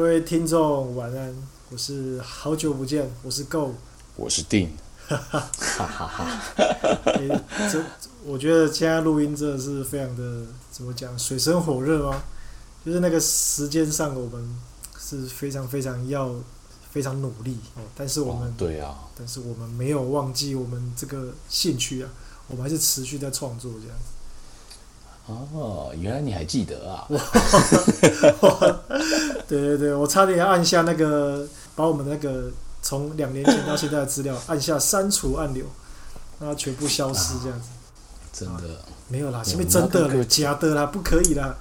各位听众晚安，我是好久不见，我是 Go，我是定，哈哈哈哈哈。这我觉得现在录音真的是非常的怎么讲，水深火热吗？就是那个时间上，我们是非常非常要非常努力哦，但是我们、哦、对啊，但是我们没有忘记我们这个兴趣啊，我们还是持续在创作这样子。哦，原来你还记得啊！对对对，我差点要按下那个，把我们那个从两年前到现在的资料按下删除按钮，让它全部消失这样子。啊、真的、啊、没有啦，是不是真的了？假的啦，不可以啦！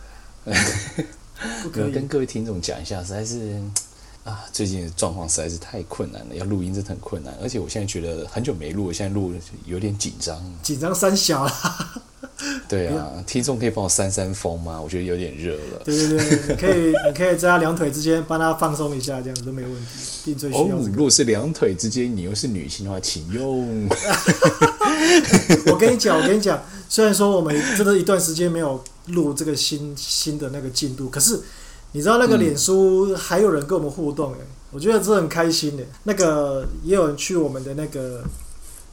不可以跟各位听众讲一下，实在是啊，最近的状况实在是太困难了，要录音真的很困难，而且我现在觉得很久没录，现在录有点紧张，紧张三小啦。对啊，听众可以帮我扇扇风吗？我觉得有点热了。对对对，你可以，你可以在他两腿之间帮他放松一下，这样子都没有问题。最需要、如果是两腿之间，你又是女性的话，请用。我跟你讲，我跟你讲，虽然说我们真的一段时间没有录这个新新的那个进度，可是你知道那个脸书还有人跟我们互动哎、嗯，我觉得这很开心的。那个也有人去我们的那个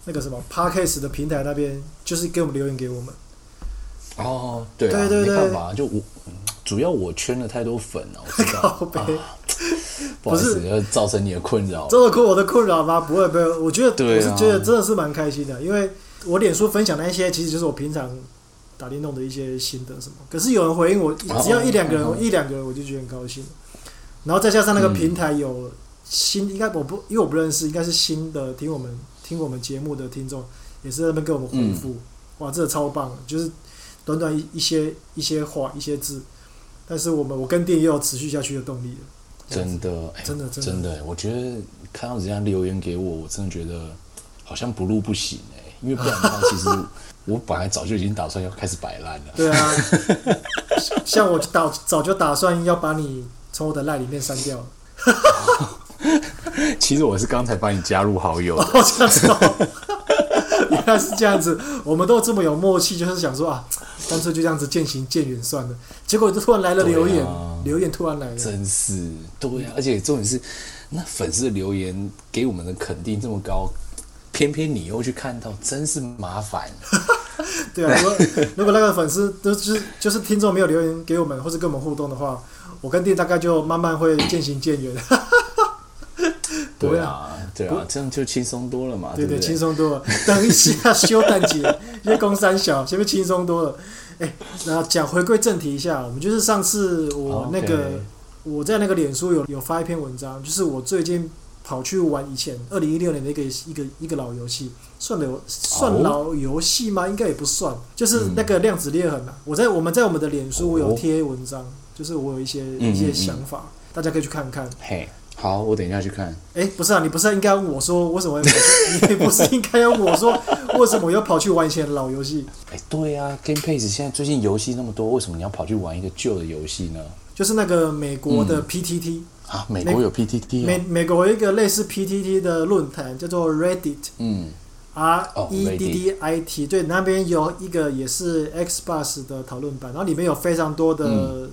那个什么 Podcast 的平台那边，就是给我们留言给我们。哦，对啊，对对对，没办法，就我主要我圈了太多粉了，我知道，啊、不好意思，要造成你的困扰，这个我的困扰吗？不会不会，我觉得我是觉得真的是蛮开心的，因为我脸书分享那些，其实就是我平常打电动的一些心得什么。可是有人回应我，只要一两个人，哦、一两个人我就觉得很高兴。然后再加上那个平台有新，嗯、应该我不因为我不认识，应该是新的听我们听我们节目的听众，也是在那边给我们回复、嗯，哇，这个超棒，就是。短短一一些一些话一些字，但是我们我跟店也有持续下去的动力了。真的，真的，真的，真的，我觉得看到人家留言给我，我真的觉得好像不录不行哎，因为不然的话，其实我本来早就已经打算要开始摆烂了。对啊，像我打早就打算要把你从我的赖里面删掉了。其实我是刚才把你加入好友。哦，这样子哦。原来是这样子，我们都这么有默契，就是想说啊，干脆就这样子渐行渐远算了。结果就突然来了留言，啊、留言突然来了，真是对呀、啊！而且重点是，那粉丝的留言给我们的肯定这么高，偏偏你又去看到，真是麻烦。对啊，如果如果那个粉丝都是就是听众没有留言给我们，或者跟我们互动的话，我跟店大概就慢慢会渐行渐远。对啊，对啊，这样就轻松多了嘛。对对，轻松多了。等一下，休蛋节，因为公三小，前面轻松多了。哎，然后讲回归正题一下，我们就是上次我那个.我在那个脸书有有发一篇文章，就是我最近跑去玩以前二零一六年的一个一个一个老游戏，算老算老游戏吗？应该也不算，就是那个量子裂痕啊。我在我们在我们的脸书我有贴文章，就是我有一些一些想法，大家可以去看看。嘿。好，我等一下去看。哎、欸，不是啊，你不是应该问我说为什么？你不是应该要问我说为什么我要跑去玩以前的老游戏？哎、欸，对啊，Game Pass 现在最近游戏那么多，为什么你要跑去玩一个旧的游戏呢？就是那个美国的 PTT、嗯、啊，美国有 PTT，美美国有一个类似 PTT 的论坛叫做 Reddit，嗯，R E D D I T，、oh, 对，那边有一个也是 Xbox 的讨论版，然后里面有非常多的、嗯。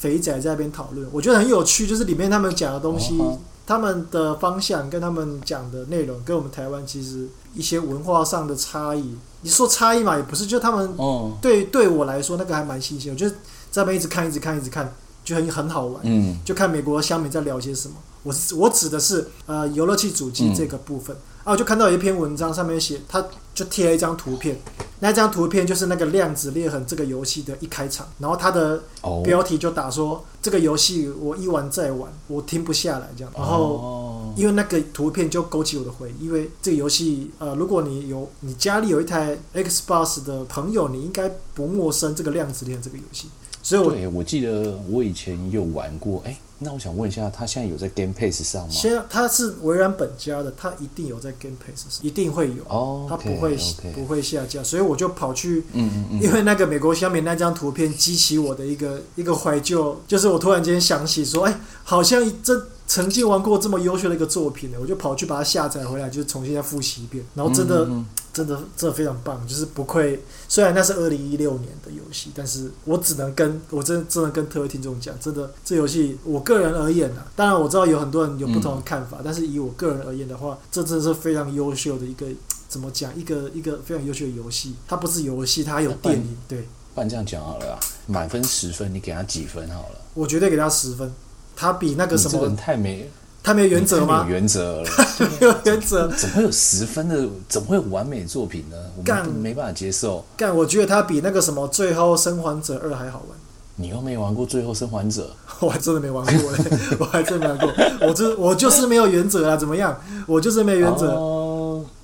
肥仔在那边讨论，我觉得很有趣，就是里面他们讲的东西，哦、他们的方向跟他们讲的内容，跟我们台湾其实一些文化上的差异。你说差异嘛，也不是，就他们对、哦、对我来说，那个还蛮新鲜。我觉得在那边一直看，一直看，一直看，就很很好玩。嗯，就看美国乡民在聊些什么。我我指的是呃游乐器主机这个部分。嗯啊，我就看到有一篇文章，上面写，他就贴了一张图片，那张图片就是那个《量子裂痕》这个游戏的一开场，然后它的标题就打说：“这个游戏我一玩再玩，我停不下来。”这样，然后因为那个图片就勾起我的回忆，因为这个游戏，呃，如果你有你家里有一台 Xbox 的朋友，你应该不陌生这个《量子裂痕》这个游戏。所以我，记得我以前有玩过，哎。那我想问一下，他现在有在 Game Pass 上吗？现在他是微软本家的，他一定有在 Game Pass 上，一定会有。哦、oh, okay,，他不会 okay. 不会下架，所以我就跑去，嗯嗯嗯，因为那个美国小米那张图片激起我的一个一个怀旧，就是我突然间想起说，哎，好像这曾经玩过这么优秀的一个作品呢，我就跑去把它下载回来，就重新再复习一遍，然后真的。嗯嗯嗯真的真的非常棒，就是不愧。虽然那是二零一六年的游戏，但是我只能跟我真的真的跟特位听众讲，真的这游戏我个人而言呢、啊，当然我知道有很多人有不同的看法，嗯、但是以我个人而言的话，这真的是非常优秀的一个怎么讲？一个一个非常优秀的游戏。它不是游戏，它还有电影。对，不然这样讲好了啊，满分十分，你给他几分好了？我绝对给他十分。他比那个什么？这人太没。太没有原则吗？没有原则了，没有原则，怎么会有十分的？怎么会有完美作品呢？我们没办法接受。干，我觉得他比那个什么《最后生还者二》还好玩。你又没玩过《最后生还者》，我还真的没玩过嘞，我还真没玩过。我就我就是没有原则啊，怎么样？我就是没有原则。Oh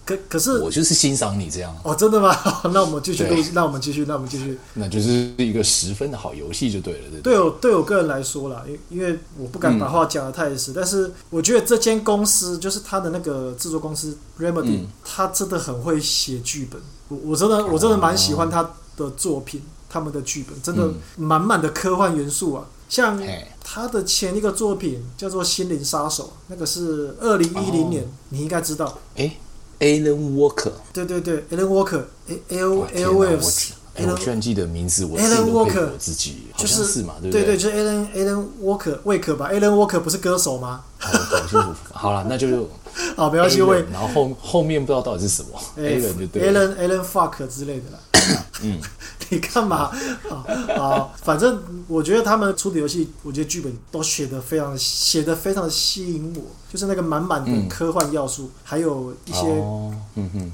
可可是我就是欣赏你这样哦，真的吗？那我们继续录，那我们继续，那我们继续，那就是一个十分的好游戏就对了，对。对我对我个人来说啦，因因为我不敢把话讲的太死，嗯、但是我觉得这间公司就是他的那个制作公司 Remedy，他、嗯、真的很会写剧本。我我真的我真的蛮喜欢他的作品，哦、他们的剧本真的满满的科幻元素啊。像他的前一个作品叫做《心灵杀手》，那个是二零一零年，哦、你应该知道。欸 Alan Walker，对对对，Alan Walker，A L L Waves，我居然记得名字，我 Walker 自己好像是嘛，对不对？对对，就是 Alan Alan Walker，魏可吧？Alan Walker 不是歌手吗？搞清楚，好了，那就好，不要去问。然后后后面不知道到底是什么，Alan 就对，Alan Alan Fuck 之类的啦。嗯。你干嘛？好，好，反正我觉得他们出的游戏，我觉得剧本都写的非常，写的非常吸引我，就是那个满满的科幻要素，嗯、还有一些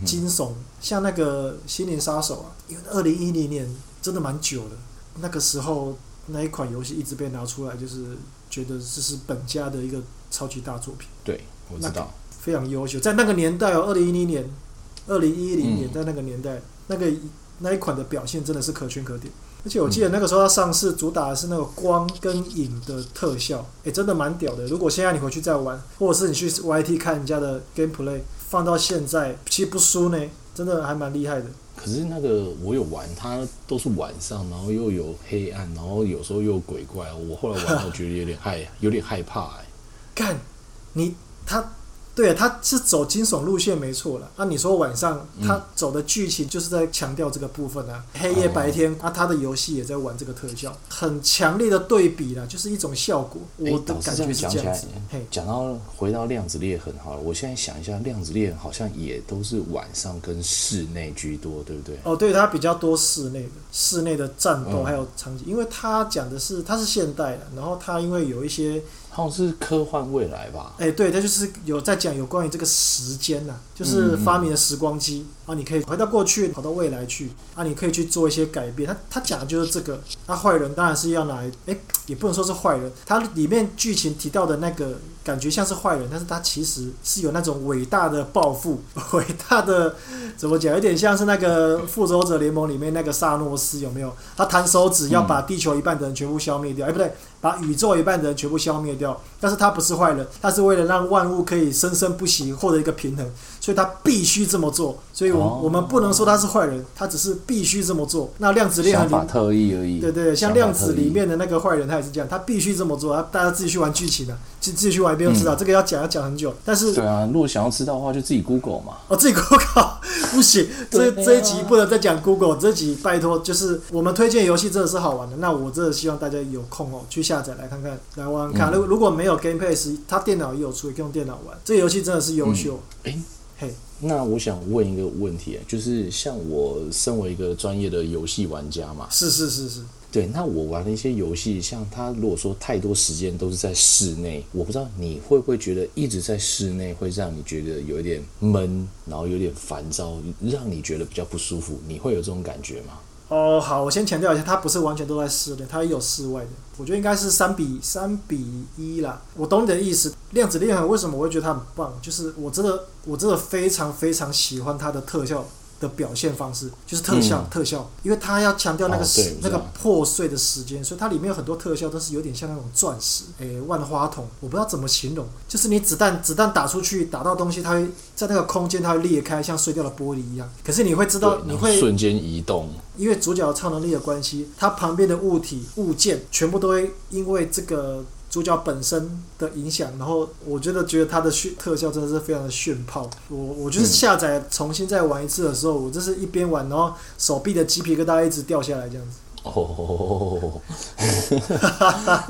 惊悚，哦嗯、像那个《心灵杀手》啊，因为二零一零年真的蛮久的，那个时候那一款游戏一直被拿出来，就是觉得这是本家的一个超级大作品。对，我知道，非常优秀，在那个年代哦，二零一零年，二零一零年，在那个年代，嗯、那个。那一款的表现真的是可圈可点，而且我记得那个时候它上市主打的是那个光跟影的特效，诶、欸，真的蛮屌的。如果现在你回去再玩，或者是你去 YT 看人家的 gameplay，放到现在其实不输呢，真的还蛮厉害的。可是那个我有玩，它都是晚上，然后又有黑暗，然后有时候又有鬼怪，我后来玩我觉得有点害，有点害怕哎。干，你他。对，他是走惊悚路线没错了。那、啊、你说晚上他走的剧情就是在强调这个部分啊，嗯、黑夜白天啊，他的游戏也在玩这个特效，很强烈的对比了，就是一种效果。我的感觉是这样子。嘿，讲到回到量子裂痕好了，我现在想一下，量子裂痕好像也都是晚上跟室内居多，对不对？哦，对，它比较多室内的，室内的战斗还有场景，嗯、因为它讲的是它是现代的，然后它因为有一些。好像是科幻未来吧？哎，对，它就是有在讲有关于这个时间呐、啊，就是发明了时光机、嗯、啊，你可以回到过去，跑到未来去啊，你可以去做一些改变。他他讲的就是这个。那、啊、坏人当然是要来，哎，也不能说是坏人，他里面剧情提到的那个感觉像是坏人，但是他其实是有那种伟大的抱负，伟大的怎么讲？有点像是那个复仇者联盟里面那个萨诺斯，有没有？他弹手指要把地球一半的人全部消灭掉，哎，不对。把宇宙一半的人全部消灭掉，但是他不是坏人，他是为了让万物可以生生不息，获得一个平衡，所以他必须这么做。所以我，我、哦、我们不能说他是坏人，他只是必须这么做。那量子裂痕里，特意而已。对对，像量子里面的那个坏人，他也是这样，他必须这么做。大家自己去玩剧情啊，自自己去玩一遍就知道。嗯、这个要讲要讲很久，但是对啊，如果想要知道的话，就自己 Google 嘛。哦，自己 Google 不行，这这一集不能再讲 Google，这集拜托，就是我们推荐游戏真的是好玩的。那我真的希望大家有空哦去。下载来看看，来玩玩看。如、嗯、如果没有 Game Pass，他电脑也有出，也可以用电脑玩。这个游戏真的是优秀。哎、嗯，嘿，欸、那我想问一个问题，就是像我身为一个专业的游戏玩家嘛，是是是是，对。那我玩的一些游戏，像他如果说太多时间都是在室内，我不知道你会不会觉得一直在室内会让你觉得有一点闷，然后有点烦躁，让你觉得比较不舒服。你会有这种感觉吗？哦，好，我先强调一下，它不是完全都在室内，它也有室外的。我觉得应该是三比三比一啦。我懂你的意思。量子裂痕为什么我会觉得它很棒？就是我真的，我真的非常非常喜欢它的特效。的表现方式就是特效，嗯、特效，因为它要强调那个时、哦、那个破碎的时间，所以它里面有很多特效都是有点像那种钻石，诶、欸，万花筒，我不知道怎么形容，就是你子弹子弹打出去打到东西，它会在那个空间它会裂开，像碎掉的玻璃一样。可是你会知道，你会瞬间移动，因为主角的超能力的关系，它旁边的物体物件全部都会因为这个。主角本身的影响，然后我觉得觉得它的炫特效真的是非常的炫炮。我我就是下载重新再玩一次的时候，我就是一边玩，然后手臂的鸡皮疙瘩一直掉下来这样子。哦，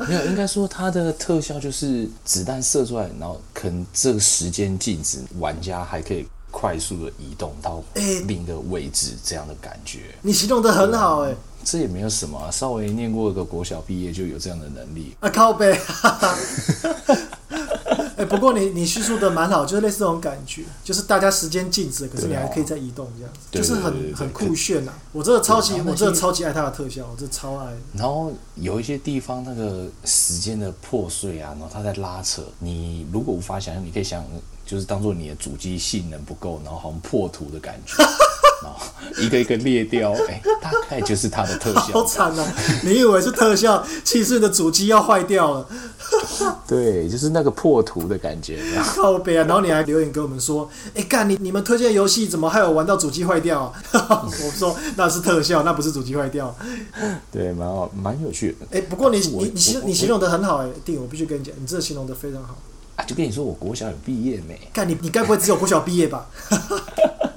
没有，应该说它的特效就是子弹射出来，然后可能这个时间静止，玩家还可以快速的移动到另一个位置，这样的感觉。欸、你形容得很好，哎。这也没有什么、啊，稍微念过一个国小毕业就有这样的能力啊！靠背，哎，不过你你叙述的蛮好，就是类似这种感觉，就是大家时间静止，可是你还可以再移动这样子，对就是很很酷炫呐、啊！我真的超级，我真的超级爱它的特效，我真的超爱。然后有一些地方那个时间的破碎啊，然后它在拉扯，你如果无法想象，你可以想，就是当做你的主机性能不够，然后好像破图的感觉。一个一个裂掉，哎、欸，大概就是它的特效。好惨啊！你以为是特效，其实你的主机要坏掉了。对，就是那个破图的感觉。靠北啊！然后你还留言给我们说：“哎、欸，干你你们推荐游戏怎么还有玩到主机坏掉、啊？” 我说那是特效，那不是主机坏掉。对，蛮好，蛮有趣的。哎、欸，不过你你你形你形容的很好、欸，哎，弟，我必须跟你讲，你这形容的非常好。啊，就跟你说，我国小有毕业没？干你你该不会只有国小毕业吧？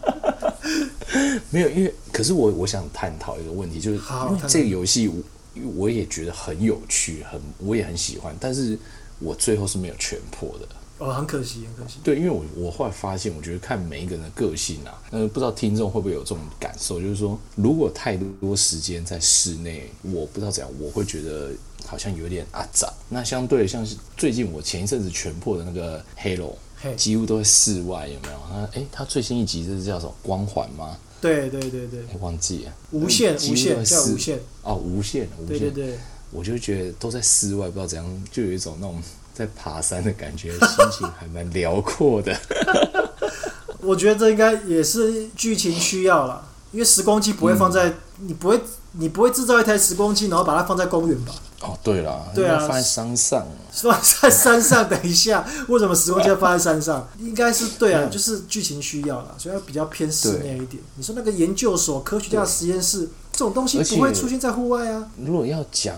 没有，因为可是我我想探讨一个问题，就是因为这个游戏我我也觉得很有趣，很我也很喜欢，但是我最后是没有全破的。哦，很可惜，很可惜。对，因为我我后来发现，我觉得看每一个人的个性啊，呃，不知道听众会不会有这种感受，就是说，如果太多时间在室内，我不知道怎样，我会觉得好像有点阿杂。那相对像是最近我前一阵子全破的那个 Halo。几乎都在室外，有没有？他哎，他最新一集这是叫什么？光环吗？对对对对，忘记了。无限无限叫无限哦，无限无限。对对对，我就觉得都在室外，不知道怎样，就有一种那种在爬山的感觉，心情还蛮辽阔的。我觉得这应该也是剧情需要啦，因为时光机不会放在、嗯、你不会你不会制造一台时光机，然后把它放在公园吧？哦，对了，对啊，放在山上，放在山上。等一下，为什么时光机要放在山上？应该是对啊，就是剧情需要啦，所以要比较偏室内一点。你说那个研究所、科学家实验室这种东西不会出现在户外啊。如果要讲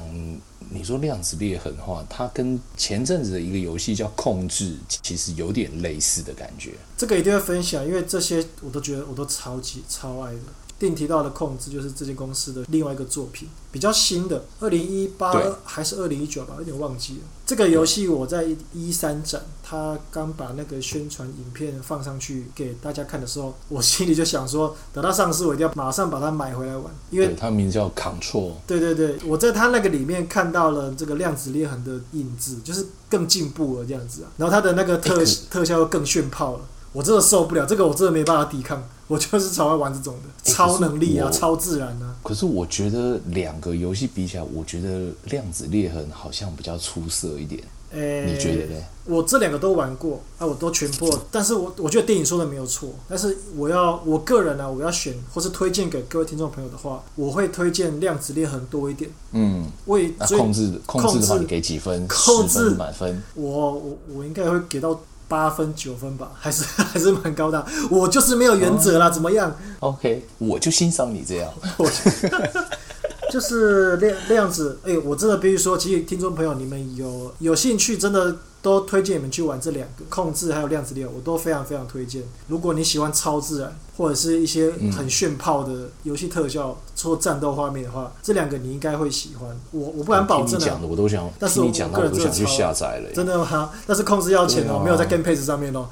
你说量子裂痕的话，它跟前阵子的一个游戏叫《控制》其实有点类似的感觉。这个一定要分享，因为这些我都觉得我都超级超爱的。电影提到的控制就是这间公司的另外一个作品，比较新的，二零一八还是二零一九吧，有点忘记了。这个游戏我在一三展，他刚把那个宣传影片放上去给大家看的时候，我心里就想说，等它上市，我一定要马上把它买回来玩，因为它名字叫 Control。对对对，我在它那个里面看到了这个量子裂痕的印字，就是更进步了这样子啊。然后它的那个特特效又更炫炮了。我真的受不了这个，我真的没办法抵抗。我就是超爱玩这种的，超能力啊，超自然啊。可是我觉得两个游戏比起来，我觉得量子裂痕好像比较出色一点。诶、欸，你觉得呢？我这两个都玩过啊，我都全破。但是我我觉得电影说的没有错。但是我要我个人呢、啊，我要选或是推荐给各位听众朋友的话，我会推荐量子裂痕多一点。嗯，为控制控制的话，你给几分？控制满分。我我我应该会给到。八分九分吧，还是 还是蛮高的。我就是没有原则啦，怎么样？OK，我就欣赏你这样。就是那那样子，哎、欸，我真的必须说，其实听众朋友，你们有有兴趣，真的都推荐你们去玩这两个控制，还有量子裂，我都非常非常推荐。如果你喜欢超自然或者是一些很炫炮的游戏特效做战斗画面的话，这两个你应该会喜欢。我我不敢保证啊，讲的我都想，但是我个人都想去下载了。真的吗？但是控制要钱哦，没有在 Game Pass 上面哦。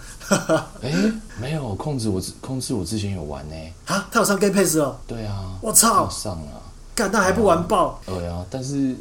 哎、欸，没有控制我，我控制我之前有玩呢。啊，他有上 Game Pass 哦？对啊，我操，上了。干，那还不完爆？对啊，但是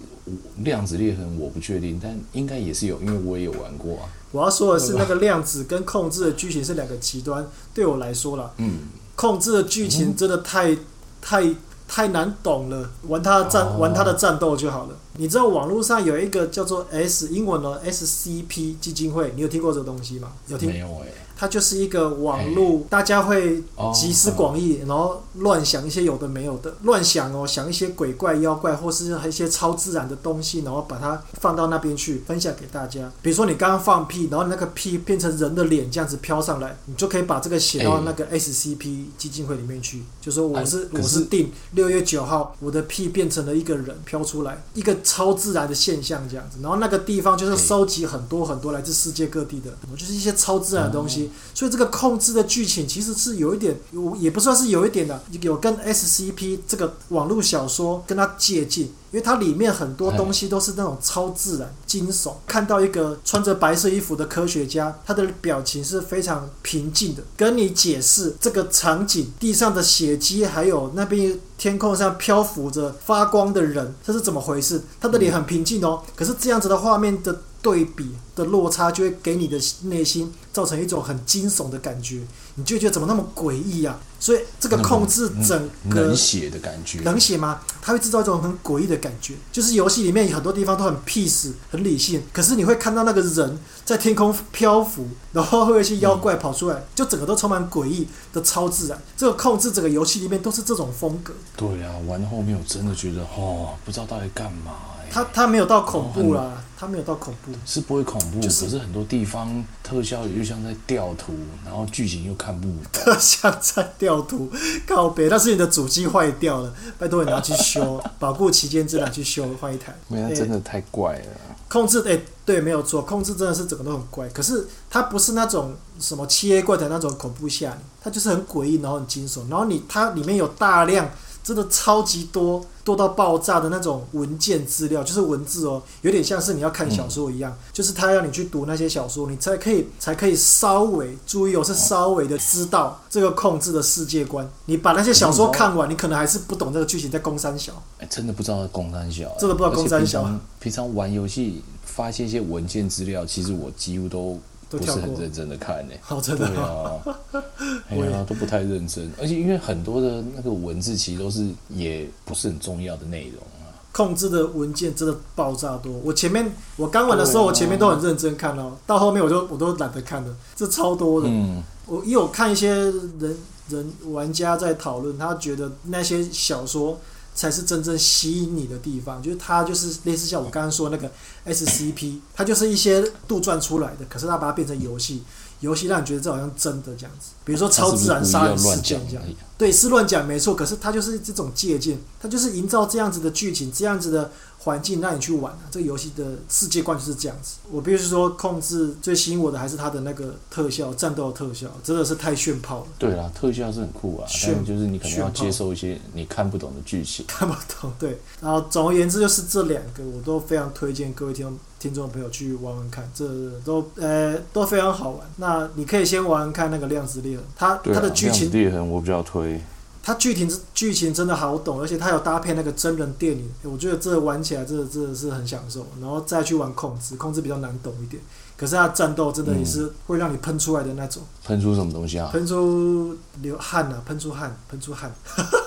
量子裂痕我不确定，但应该也是有，因为我也有玩过啊。我要说的是，那个量子跟控制的剧情是两个极端。对我来说啦，嗯，控制的剧情真的太、嗯、太太难懂了，玩它的战、哦、玩它的战斗就好了。你知道网络上有一个叫做 S 英文的 SCP 基金会，你有听过这个东西吗？有听？没有诶、欸。它就是一个网络，大家会集思广益，然后乱想一些有的没有的，乱想哦，想一些鬼怪妖怪或是一些超自然的东西，然后把它放到那边去分享给大家。比如说你刚刚放屁，然后那个屁变成人的脸这样子飘上来，你就可以把这个写到那个 SCP 基金会里面去，就说我是我是定六月九号，我的屁变成了一个人飘出来，一个超自然的现象这样子，然后那个地方就是收集很多很多来自世界各地的，就是一些超自然的东西，所以这个控制的剧情其实是有一点，我也不算是有一点的，有跟 SCP 这个网络小说跟它接近。因为它里面很多东西都是那种超自然、惊悚。看到一个穿着白色衣服的科学家，他的表情是非常平静的，跟你解释这个场景，地上的血迹，还有那边天空上漂浮着发光的人，这是怎么回事？他的脸很平静哦，可是这样子的画面的对比的落差，就会给你的内心造成一种很惊悚的感觉，你就觉得怎么那么诡异啊？所以这个控制整个冷血的感觉，冷血吗？它会制造一种很诡异的感觉，就是游戏里面有很多地方都很 peace，很理性，可是你会看到那个人在天空漂浮，然后会有一些妖怪跑出来，就整个都充满诡异的超自然。这个控制整个游戏里面都是这种风格。对啊，玩后面我真的觉得哦，不知道到底干嘛。他他没有到恐怖啦，他没有到恐怖，是不会恐怖，只是、可是很多地方特效又像在调图，然后剧情又看不懂。特效在调图，告别，但是你的主机坏掉了，拜托你拿去修，保护期间之内去修换一台。没有，真的太怪了。控制，哎，对，没有错，控制真的是整个都很怪。可是它不是那种什么七 A 怪的那种恐怖吓你，它就是很诡异，然后很惊悚，然后你它里面有大量。真的超级多，多到爆炸的那种文件资料，就是文字哦，有点像是你要看小说一样，嗯、就是他要你去读那些小说，你才可以才可以稍微注意哦，是稍微的知道这个控制的世界观。你把那些小说看完，你可能还是不懂这个剧情在攻三小。哎，真的不知道在攻三小，真的不知道攻三小。平常玩游戏发现一些文件资料，其实我几乎都。不是很认真的看呢、欸，好真的。对啊，哎呀都不太认真，而且因为很多的那个文字其实都是也不是很重要的内容啊。控制的文件真的爆炸多，我前面我刚玩的时候，我前面都很认真看哦，到后面我就我都懒得看了，这超多的。嗯，我因为我看一些人人玩家在讨论，他觉得那些小说。才是真正吸引你的地方，就是它就是类似像我刚刚说的那个 SCP，它就是一些杜撰出来的，可是它把它变成游戏，游戏让你觉得这好像真的这样子，比如说超自然杀人事件这样，对，是乱讲没错，可是它就是这种借鉴，它就是营造这样子的剧情，这样子的。环境让你去玩啊，这个游戏的世界观就是这样子。我必须说，控制最吸引我的还是它的那个特效，战斗特效真的是太炫炮了。对啦，特效是很酷啊，炫但就是你可能要接受一些你看不懂的剧情。看不懂，对。然后总而言之，就是这两个我都非常推荐各位听众听众朋友去玩玩看，这都呃都非常好玩。那你可以先玩玩看那个量子裂痕，它它的剧情裂痕我比较推。它剧情剧情真的好懂，而且它有搭配那个真人电影，我觉得这玩起来真的真的是很享受。然后再去玩控制，控制比较难懂一点，可是它战斗真的也是会让你喷出来的那种。喷出什么东西啊？喷出流汗啊！喷出汗，喷出汗。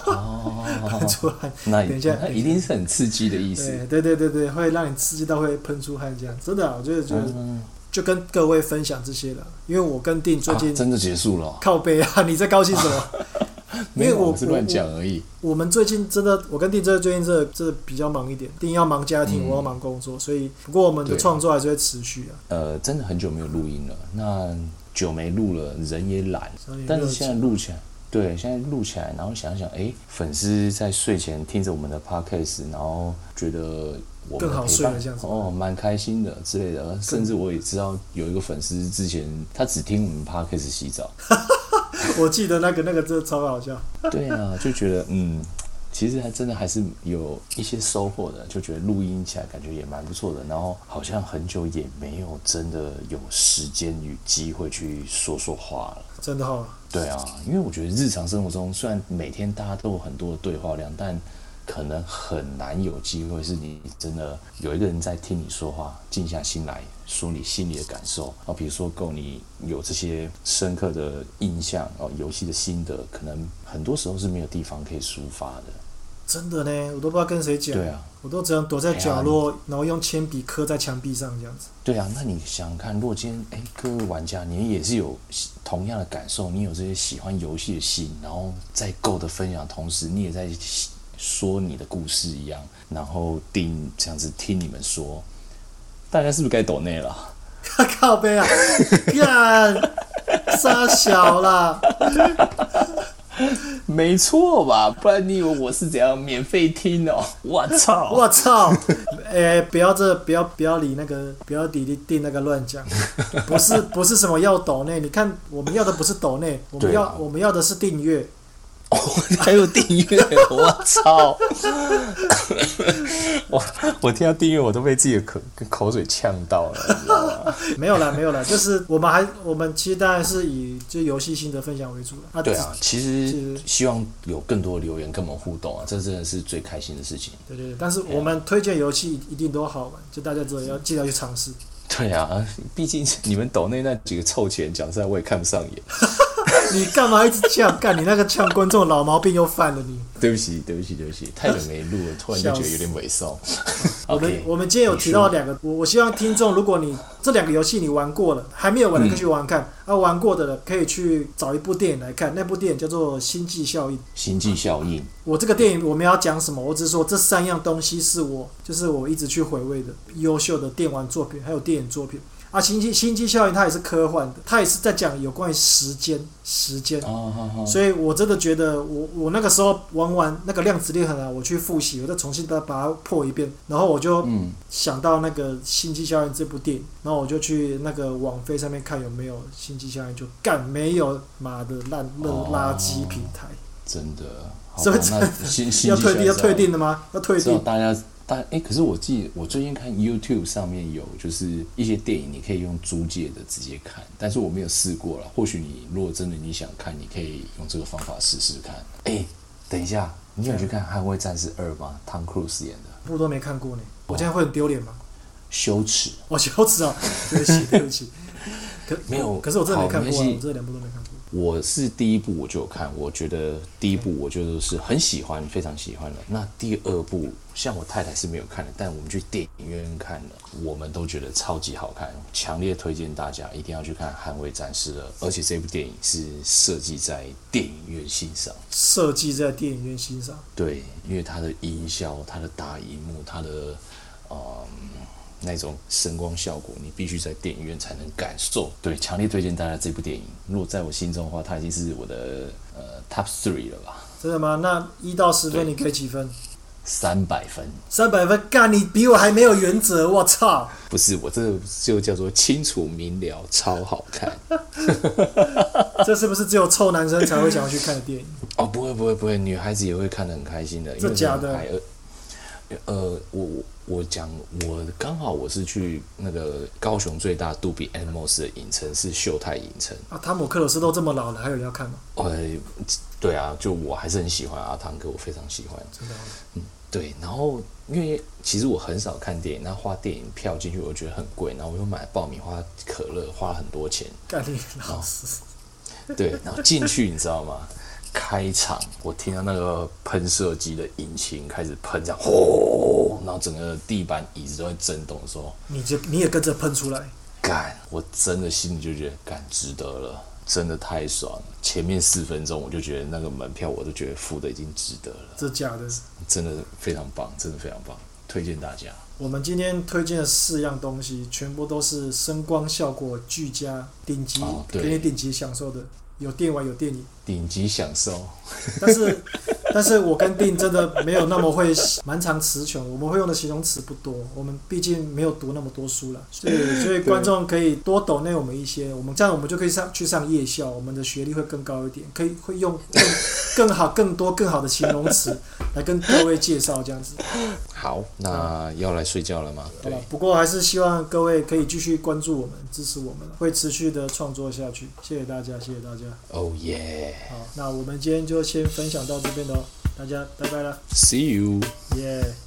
哦，喷出汗。那等一下，那一定是很刺激的意思。对对对对，会让你刺激到会喷出汗这样。真的，我觉得就就跟各位分享这些了，因为我跟定最近真的结束了。靠北啊！你在高兴什么？因为我是乱讲而已我。我们最近真的，我跟定真最近这这比较忙一点，定要忙家庭，嗯、我要忙工作，所以不过我们的创作还是会持续啊。呃，真的很久没有录音了，那久没录了，人也懒，但是现在录起来，对，现在录起来，然后想想，哎，粉丝在睡前听着我们的 podcast，然后觉得我们的陪伴哦，蛮开心的之类的，甚至我也知道有一个粉丝之前他只听我们 podcast 洗澡。我记得那个那个真的超好笑。对啊，就觉得嗯，其实还真的还是有一些收获的，就觉得录音起来感觉也蛮不错的。然后好像很久也没有真的有时间与机会去说说话了。真的哈、哦？对啊，因为我觉得日常生活中虽然每天大家都有很多的对话量，但可能很难有机会是你真的有一个人在听你说话，静下心来说你心里的感受啊。比如说够你有这些深刻的印象哦，游戏的心得，可能很多时候是没有地方可以抒发的。真的呢，我都不知道跟谁讲。对啊，我都只能躲在角落，然后用铅笔刻在墙壁上这样子。对啊，那你想想看，如果今天哎，各位玩家，你也是有同样的感受，你有这些喜欢游戏的心，然后在 Go 的分享同时，你也在说你的故事一样，然后听这样子听你们说，大家是不是该抖内了？靠背啊！干，傻小啦！没错吧？不然你以为我是怎样免费听哦？我操！我操！哎，不要这，不要不要理那个，不要理定那个乱讲。不是不是什么要抖内，你看我们要的不是抖内，我们要、啊、我们要的是订阅。哦，还有订阅，我操！我我听到订阅，我都被自己的口口水呛到了。没有啦，没有啦，就是我们还我们其实当然是以就游戏心得分享为主了。啊，对啊，其实希望有更多的留言跟我们互动啊，这真的是最开心的事情。对对对，但是我们推荐游戏一定都好玩，就大家之后要记得要去尝试。对啊，毕竟你们抖内那几个臭钱，讲实在我也看不上眼。你干嘛一直呛？干你那个呛观众老毛病又犯了你。对不起，对不起，对不起，太久没录了，突然就觉得有点猥琐。我们我们今天有提到两个，我我希望听众，如果你这两个游戏你玩过了，还没有玩的可以去玩看，嗯、啊玩过的可以去找一部电影来看，那部电影叫做《星际效应》。星际效应。我这个电影我们要讲什么？我只是说这三样东西是我就是我一直去回味的优秀的电玩作品，还有电影作品。啊，星际星际效应它也是科幻的，它也是在讲有关于时间时间，oh, oh, oh. 所以我真的觉得我我那个时候玩完那个量子裂痕啊，我去复习，我再重新再把它破一遍，然后我就想到那个星际效应这部电影，然后我就去那个网飞上面看有没有星际效应，就干没有妈的烂垃垃圾平台，真的，是不是？要退订要退订的吗？要退订，大家。但哎，可是我记得我最近看 YouTube 上面有，就是一些电影你可以用租借的直接看，但是我没有试过了。或许你如果真的你想看，你可以用这个方法试试看。哎，等一下，你有去看《捍卫战士二》吗？汤克鲁斯演的，我都没看过呢。我这样会很丢脸吗？羞耻！我羞耻啊！对不起，对不起。可 没有，可是我真的没看过，我这两部都没看过。我是第一部我就有看，我觉得第一部我就是很喜欢，非常喜欢的。那第二部，像我太太是没有看的，但我们去电影院看了，我们都觉得超级好看，强烈推荐大家一定要去看《捍卫战士二》，而且这部电影是设计在电影院欣赏，设计在电影院欣赏。对，因为它的音效、它的大荧幕、它的嗯。那种声光效果，你必须在电影院才能感受。对，强烈推荐大家这部电影。如果在我心中的话，它已经是我的呃 top three 了吧？真的吗？那一到十分，你给几分？三百分。三百分，干你比我还没有原则，我操！不是，我这个就叫做清楚明了，超好看。这是不是只有臭男生才会想要去看的电影？哦，不会，不会，不会，女孩子也会看得很开心的。这假的？呃，我我我讲，我刚好我是去那个高雄最大杜比 Atmos 的影城是秀泰影城啊。汤姆克鲁斯都这么老了，还有人要看吗？呃，对啊，就我还是很喜欢阿汤哥，我非常喜欢。真的？嗯，对。然后因为其实我很少看电影，那花电影票进去，我觉得很贵，然后我又买爆米花、可乐，花了很多钱。干你老师。对，然后进去，你知道吗？开场，我听到那个喷射机的引擎开始喷，这样轰，然后整个地板、椅子都会震动的时候，你就你也跟着喷出来，干！我真的心里就觉得干值得了，真的太爽了。前面四分钟我就觉得那个门票我都觉得付的已经值得了，这假的，真的非常棒，真的非常棒，推荐大家。我们今天推荐的四样东西，全部都是声光效果俱佳、顶级，哦、给你顶级享受的。有电玩有电影，顶级享受。但是，但是我跟定真的没有那么会蛮长词穷，我们会用的形容词不多。我们毕竟没有读那么多书了，所以所以观众可以多抖内我们一些，我们这样我们就可以上去上夜校，我们的学历会更高一点，可以会用更更好、更多、更好的形容词来跟各位介绍这样子。好，那要来睡觉了吗？对。不过还是希望各位可以继续关注我们，支持我们，会持续的创作下去。谢谢大家，谢谢大家。Oh yeah！好，那我们今天就先分享到这边喽，大家拜拜了。See you。Yeah。